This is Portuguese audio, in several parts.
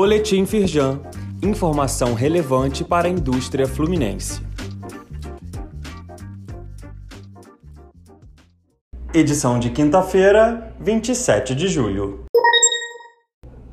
Boletim Firjan. Informação relevante para a indústria fluminense. Edição de quinta-feira, 27 de julho.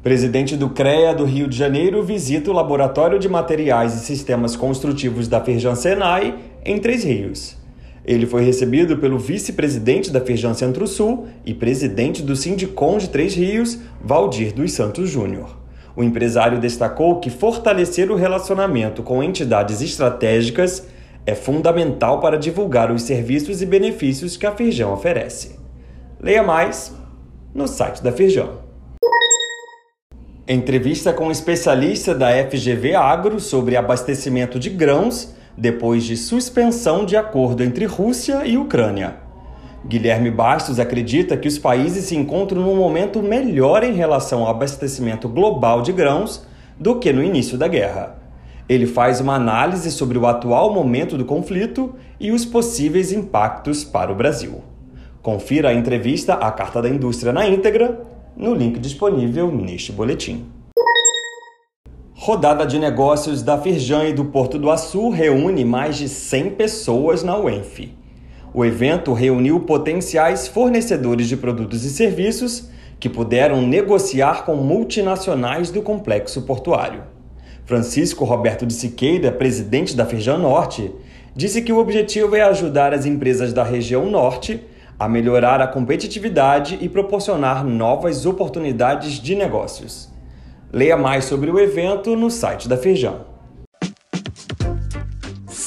Presidente do CREA do Rio de Janeiro visita o Laboratório de Materiais e Sistemas Construtivos da Firjan Senai, em Três Rios. Ele foi recebido pelo vice-presidente da Firjan Centro-Sul e presidente do Sindicom de Três Rios, Valdir dos Santos Júnior. O empresário destacou que fortalecer o relacionamento com entidades estratégicas é fundamental para divulgar os serviços e benefícios que a Firjan oferece. Leia mais no site da Firjan. Entrevista com um especialista da FGV Agro sobre abastecimento de grãos depois de suspensão de acordo entre Rússia e Ucrânia. Guilherme Bastos acredita que os países se encontram num momento melhor em relação ao abastecimento global de grãos do que no início da guerra. Ele faz uma análise sobre o atual momento do conflito e os possíveis impactos para o Brasil. Confira a entrevista à Carta da Indústria na íntegra no link disponível neste boletim. Rodada de negócios da Firjan e do Porto do Açu reúne mais de 100 pessoas na UENF. O evento reuniu potenciais fornecedores de produtos e serviços que puderam negociar com multinacionais do complexo portuário. Francisco Roberto de Siqueira, presidente da Firjan Norte, disse que o objetivo é ajudar as empresas da região Norte a melhorar a competitividade e proporcionar novas oportunidades de negócios. Leia mais sobre o evento no site da Feijão.